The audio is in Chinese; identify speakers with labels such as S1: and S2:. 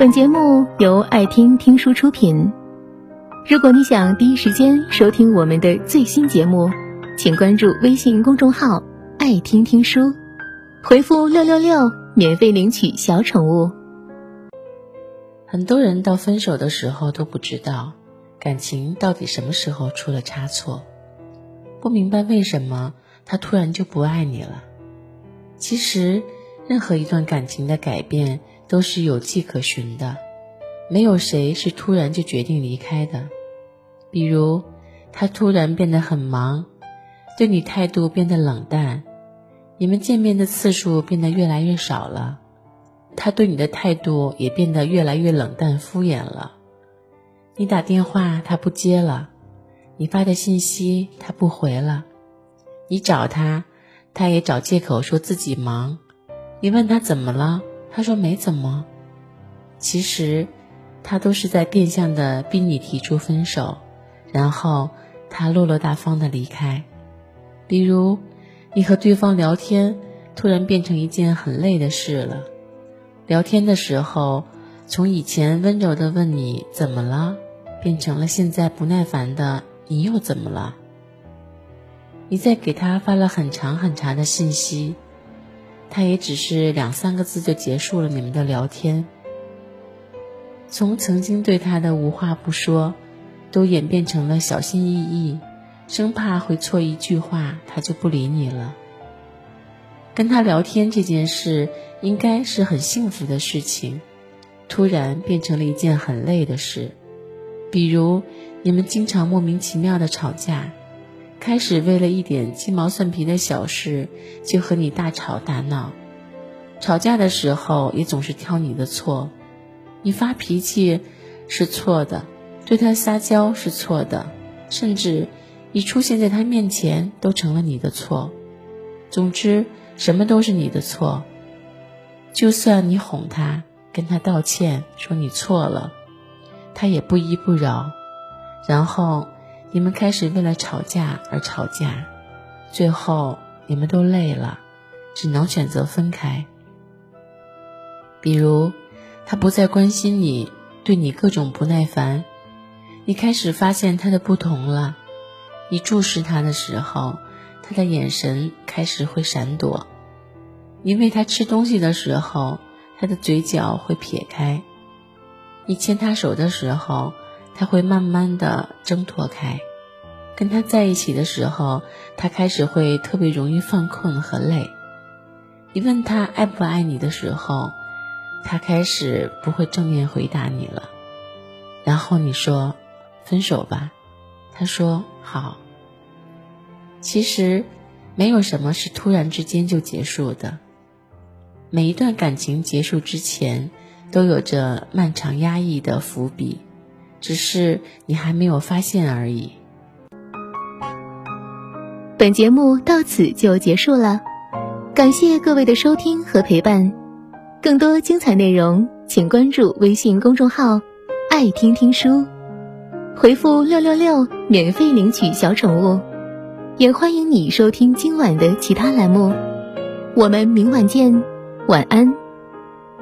S1: 本节目由爱听听书出品。如果你想第一时间收听我们的最新节目，请关注微信公众号“爱听听书”，回复“六六六”免费领取小宠物。
S2: 很多人到分手的时候都不知道感情到底什么时候出了差错，不明白为什么他突然就不爱你了。其实，任何一段感情的改变。都是有迹可循的，没有谁是突然就决定离开的。比如，他突然变得很忙，对你态度变得冷淡，你们见面的次数变得越来越少了，他对你的态度也变得越来越冷淡敷衍了。你打电话他不接了，你发的信息他不回了，你找他，他也找借口说自己忙。你问他怎么了？他说没怎么，其实他都是在变相的逼你提出分手，然后他落落大方的离开。比如你和对方聊天，突然变成一件很累的事了。聊天的时候，从以前温柔的问你怎么了，变成了现在不耐烦的你又怎么了？你在给他发了很长很长的信息。他也只是两三个字就结束了你们的聊天，从曾经对他的无话不说，都演变成了小心翼翼，生怕会错一句话他就不理你了。跟他聊天这件事应该是很幸福的事情，突然变成了一件很累的事，比如你们经常莫名其妙的吵架。开始为了一点鸡毛蒜皮的小事就和你大吵大闹，吵架的时候也总是挑你的错，你发脾气是错的，对他撒娇是错的，甚至你出现在他面前都成了你的错。总之，什么都是你的错。就算你哄他，跟他道歉，说你错了，他也不依不饶，然后。你们开始为了吵架而吵架，最后你们都累了，只能选择分开。比如，他不再关心你，对你各种不耐烦，你开始发现他的不同了。你注视他的时候，他的眼神开始会闪躲；你喂他吃东西的时候，他的嘴角会撇开；你牵他手的时候，他会慢慢的挣脱开，跟他在一起的时候，他开始会特别容易犯困和累。你问他爱不爱你的时候，他开始不会正面回答你了。然后你说分手吧，他说好。其实没有什么是突然之间就结束的，每一段感情结束之前，都有着漫长压抑的伏笔。只是你还没有发现而已。
S1: 本节目到此就结束了，感谢各位的收听和陪伴。更多精彩内容，请关注微信公众号“爱听听书”，回复“六六六”免费领取小宠物。也欢迎你收听今晚的其他栏目。我们明晚见，晚安。